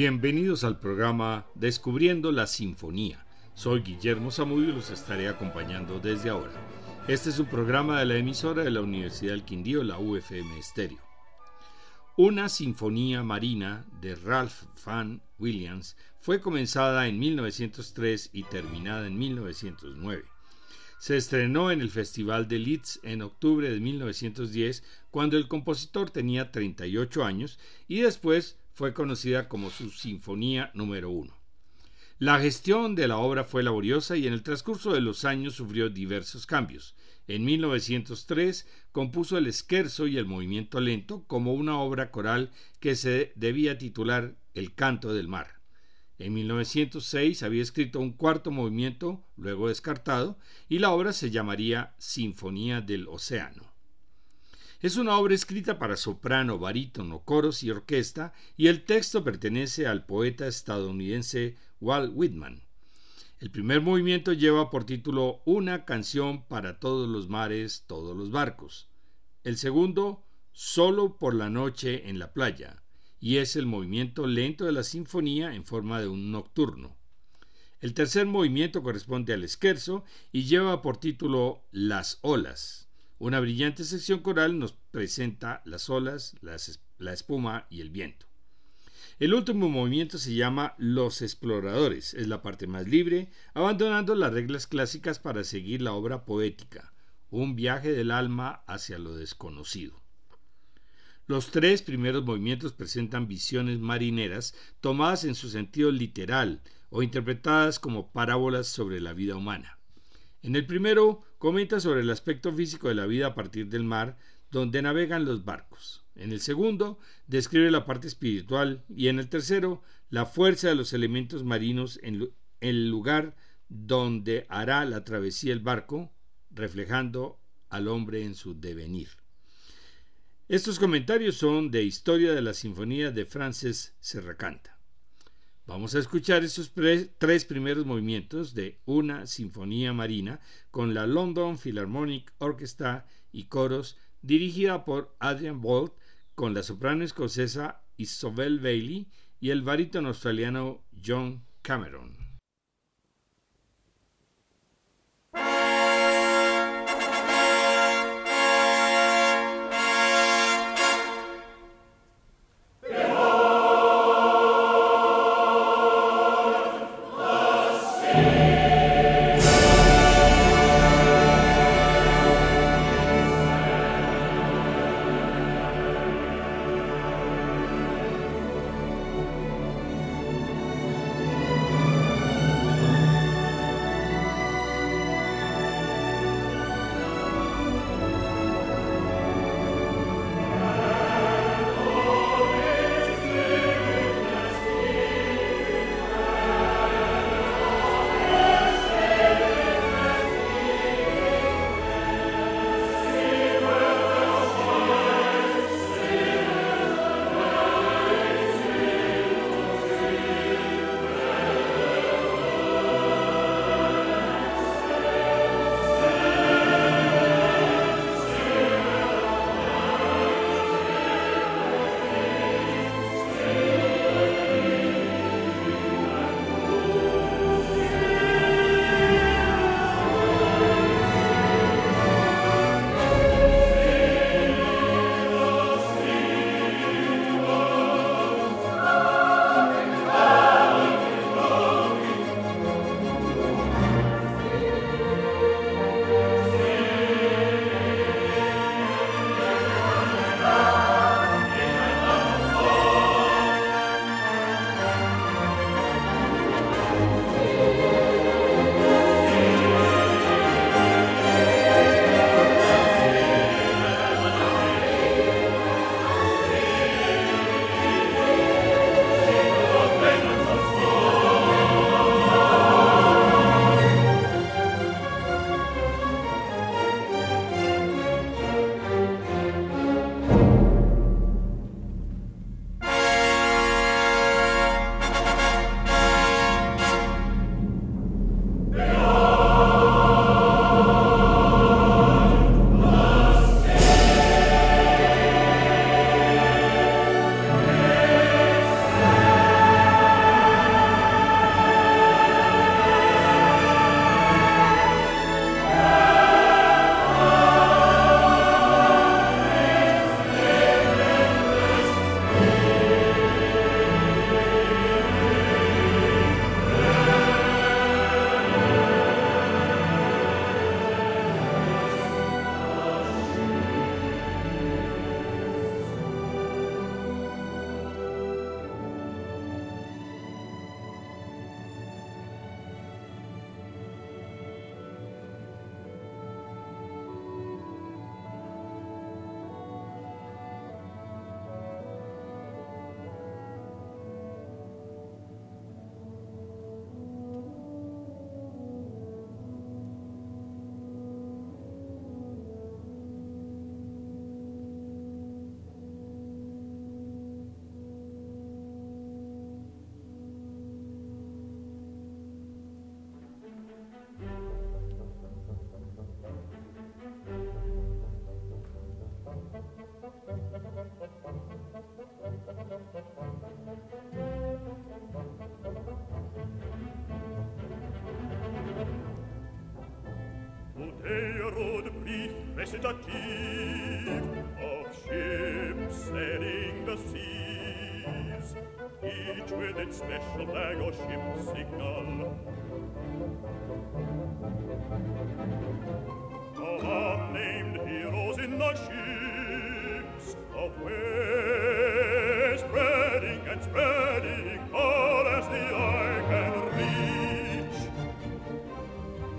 Bienvenidos al programa Descubriendo la Sinfonía. Soy Guillermo Zamudio y los estaré acompañando desde ahora. Este es un programa de la emisora de la Universidad del Quindío, la UFM Estéreo. Una sinfonía marina de Ralph Van Williams fue comenzada en 1903 y terminada en 1909. Se estrenó en el Festival de Leeds en octubre de 1910 cuando el compositor tenía 38 años y después fue conocida como su Sinfonía número 1. La gestión de la obra fue laboriosa y en el transcurso de los años sufrió diversos cambios. En 1903 compuso el Scherzo y el Movimiento Lento como una obra coral que se debía titular El Canto del Mar. En 1906 había escrito un cuarto movimiento, luego descartado, y la obra se llamaría Sinfonía del Océano. Es una obra escrita para soprano, barítono, coros y orquesta, y el texto pertenece al poeta estadounidense Walt Whitman. El primer movimiento lleva por título Una canción para todos los mares, todos los barcos. El segundo, Solo por la noche en la playa, y es el movimiento lento de la sinfonía en forma de un nocturno. El tercer movimiento corresponde al esquerzo y lleva por título Las olas. Una brillante sección coral nos presenta las olas, la espuma y el viento. El último movimiento se llama Los Exploradores. Es la parte más libre, abandonando las reglas clásicas para seguir la obra poética, un viaje del alma hacia lo desconocido. Los tres primeros movimientos presentan visiones marineras tomadas en su sentido literal o interpretadas como parábolas sobre la vida humana. En el primero comenta sobre el aspecto físico de la vida a partir del mar, donde navegan los barcos. En el segundo, describe la parte espiritual y en el tercero, la fuerza de los elementos marinos en el lugar donde hará la travesía el barco, reflejando al hombre en su devenir. Estos comentarios son de Historia de la Sinfonía de Frances Serracanta. Vamos a escuchar esos tres primeros movimientos de una sinfonía marina con la London Philharmonic Orchestra y coros dirigida por Adrian Bolt con la soprano escocesa Isobel Bailey y el barítono australiano John Cameron.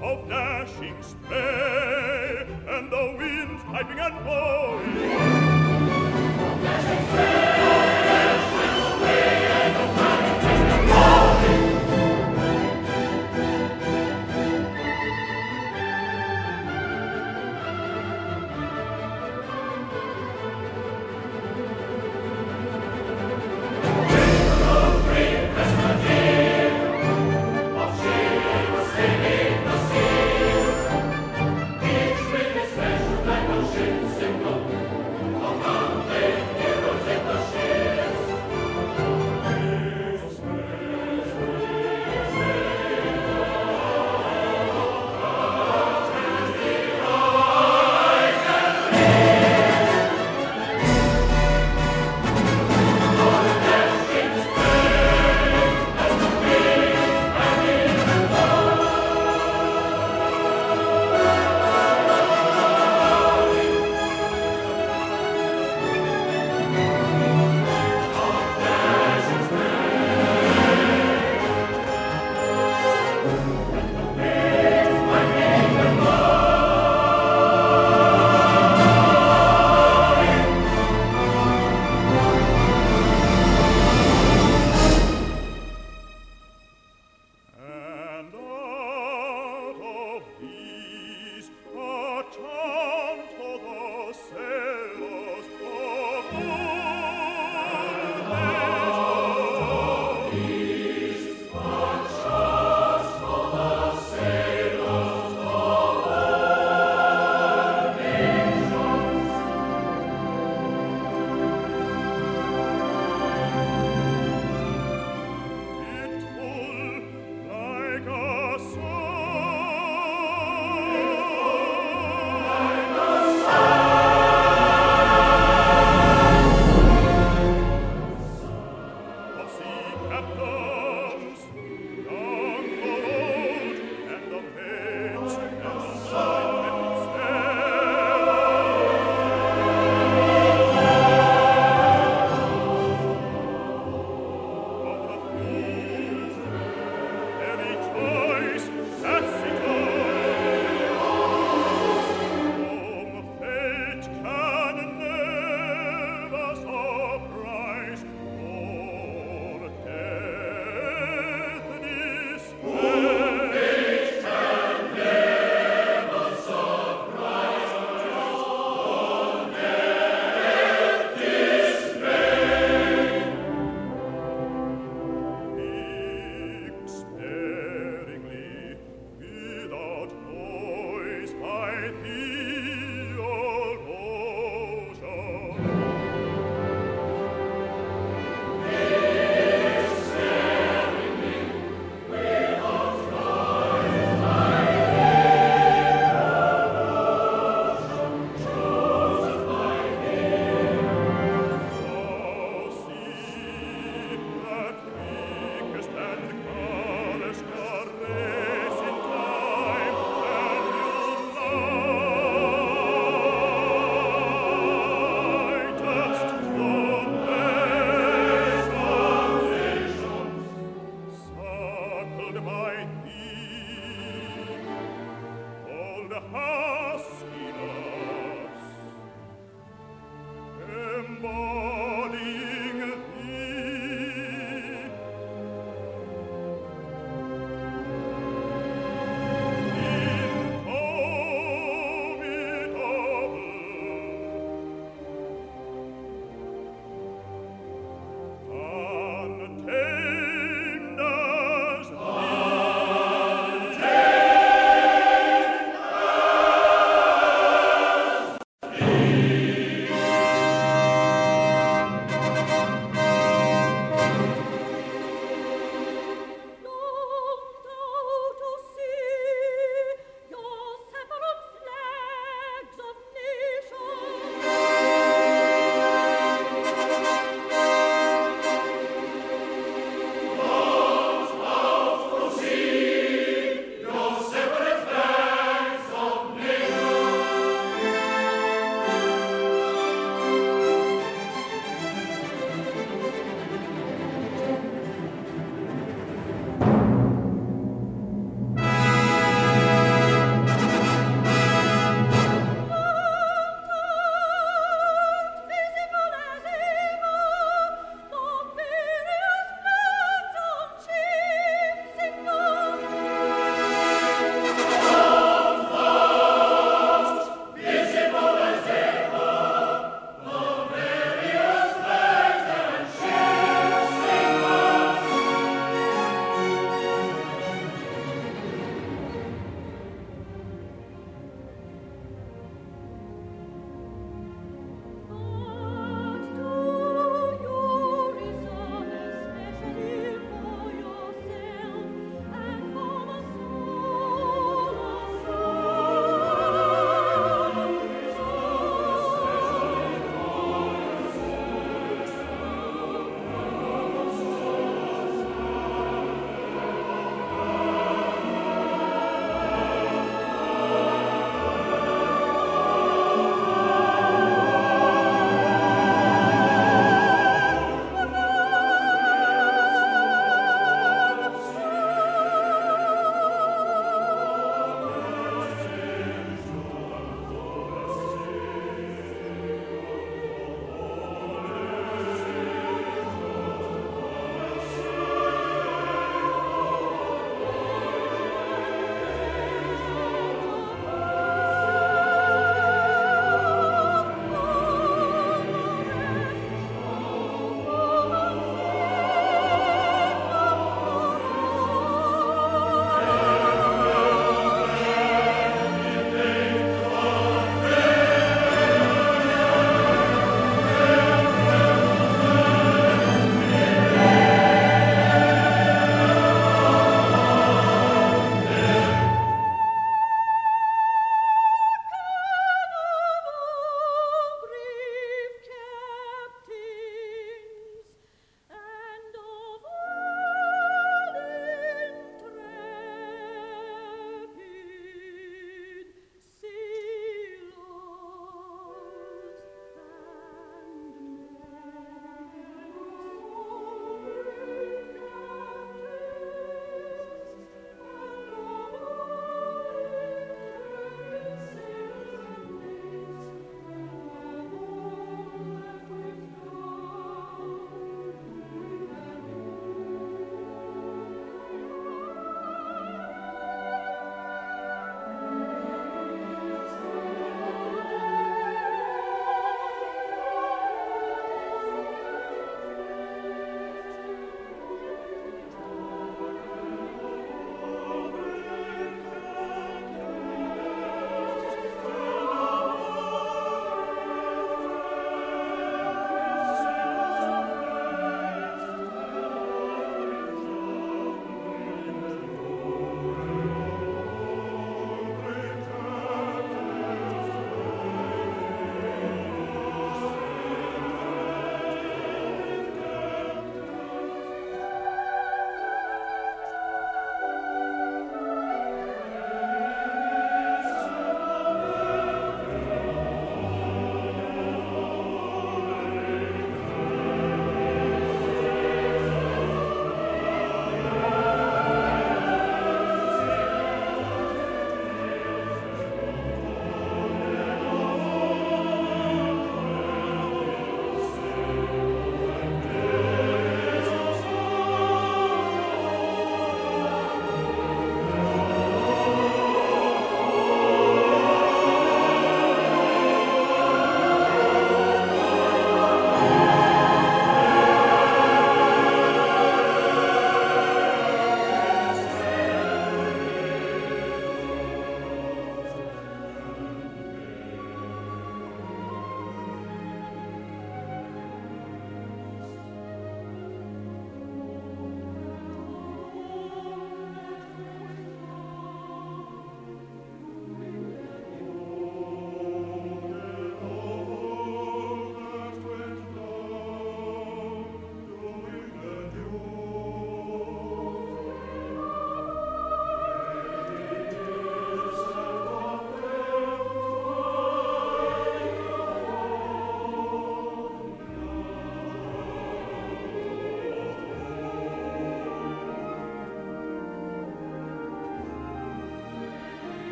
Of dashing spray and the winds piping and blowing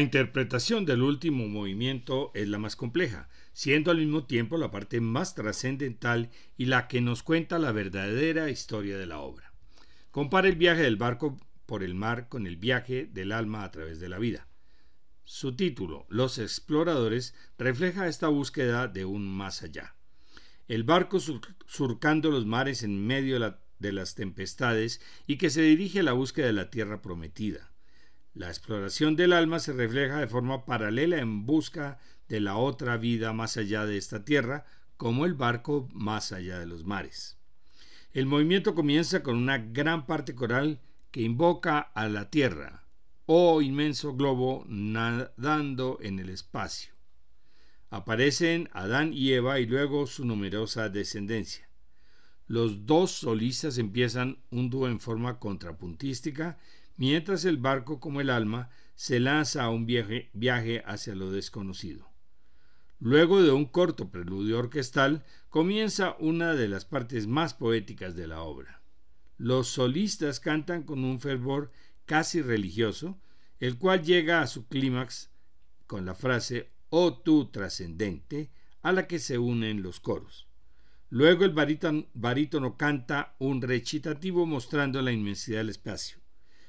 Interpretación del último movimiento es la más compleja, siendo al mismo tiempo la parte más trascendental y la que nos cuenta la verdadera historia de la obra. Compara el viaje del barco por el mar con el viaje del alma a través de la vida. Su título, Los exploradores, refleja esta búsqueda de un más allá. El barco surcando los mares en medio de las tempestades y que se dirige a la búsqueda de la tierra prometida la exploración del alma se refleja de forma paralela en busca de la otra vida más allá de esta tierra, como el barco más allá de los mares. El movimiento comienza con una gran parte coral que invoca a la tierra, oh inmenso globo nadando en el espacio. Aparecen Adán y Eva y luego su numerosa descendencia. Los dos solistas empiezan un dúo en forma contrapuntística mientras el barco como el alma se lanza a un viaje, hacia lo desconocido. Luego de un corto preludio orquestal, comienza una de las partes más poéticas de la obra. Los solistas cantan con un fervor casi religioso, el cual llega a su clímax con la frase Oh tú trascendente, a la que se unen los coros. Luego el barítono canta un recitativo mostrando la inmensidad del espacio.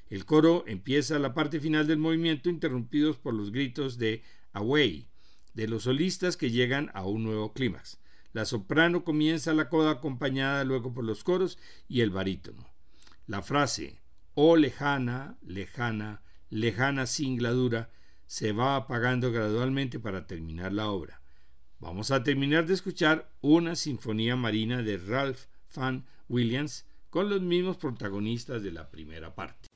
El coro empieza la parte final del movimiento interrumpidos por los gritos de Away de los solistas que llegan a un nuevo clímax. La soprano comienza la coda acompañada luego por los coros y el barítono. La frase Oh lejana, lejana, lejana singladura se va apagando gradualmente para terminar la obra. Vamos a terminar de escuchar una sinfonía marina de Ralph Van Williams con los mismos protagonistas de la primera parte.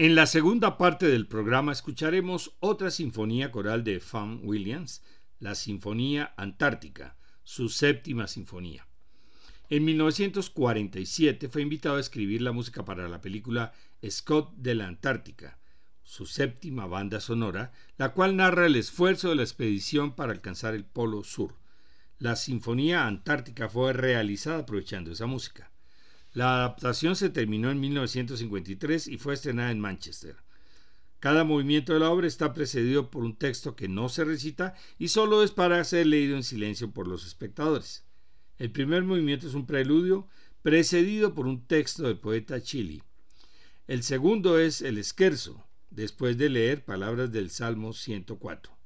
En la segunda parte del programa escucharemos otra sinfonía coral de Fan Williams, la Sinfonía Antártica, su séptima sinfonía. En 1947 fue invitado a escribir la música para la película Scott de la Antártica, su séptima banda sonora, la cual narra el esfuerzo de la expedición para alcanzar el Polo Sur. La Sinfonía Antártica fue realizada aprovechando esa música. La adaptación se terminó en 1953 y fue estrenada en Manchester. Cada movimiento de la obra está precedido por un texto que no se recita y solo es para ser leído en silencio por los espectadores. El primer movimiento es un preludio precedido por un texto del poeta Chili. El segundo es el esquerzo, después de leer palabras del Salmo 104.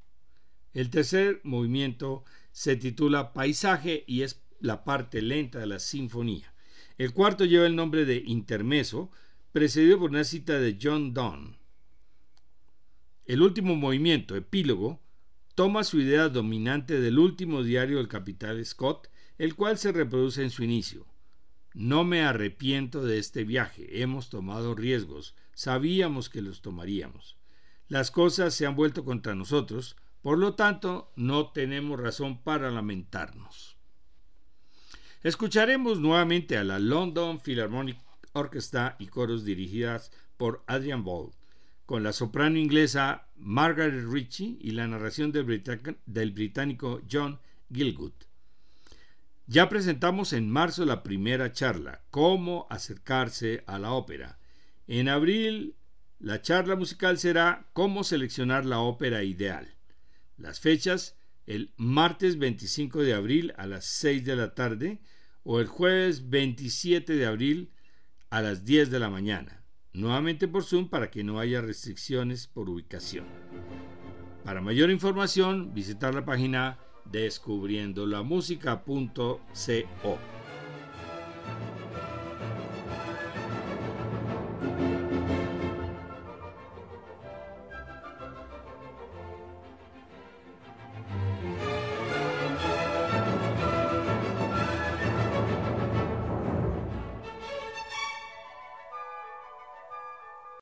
El tercer movimiento se titula Paisaje y es la parte lenta de la sinfonía. El cuarto lleva el nombre de Intermeso, precedido por una cita de John Donne. El último movimiento, epílogo, toma su idea dominante del último diario del capitán Scott, el cual se reproduce en su inicio. No me arrepiento de este viaje, hemos tomado riesgos, sabíamos que los tomaríamos. Las cosas se han vuelto contra nosotros, por lo tanto no tenemos razón para lamentarnos. Escucharemos nuevamente a la London Philharmonic Orchestra y coros dirigidas por Adrian Ball, con la soprano inglesa Margaret Ritchie y la narración del, británico John Gilgood. Ya presentamos en marzo la primera charla, Cómo acercarse a la ópera. En abril, la charla musical será Cómo seleccionar la ópera ideal. Las fechas, el martes 25 de abril a las 6 de la tarde, o el jueves 27 de abril a las 10 de la mañana, nuevamente por Zoom para que no haya restricciones por ubicación. Para mayor información, visitar la página descubriendolamusica.co.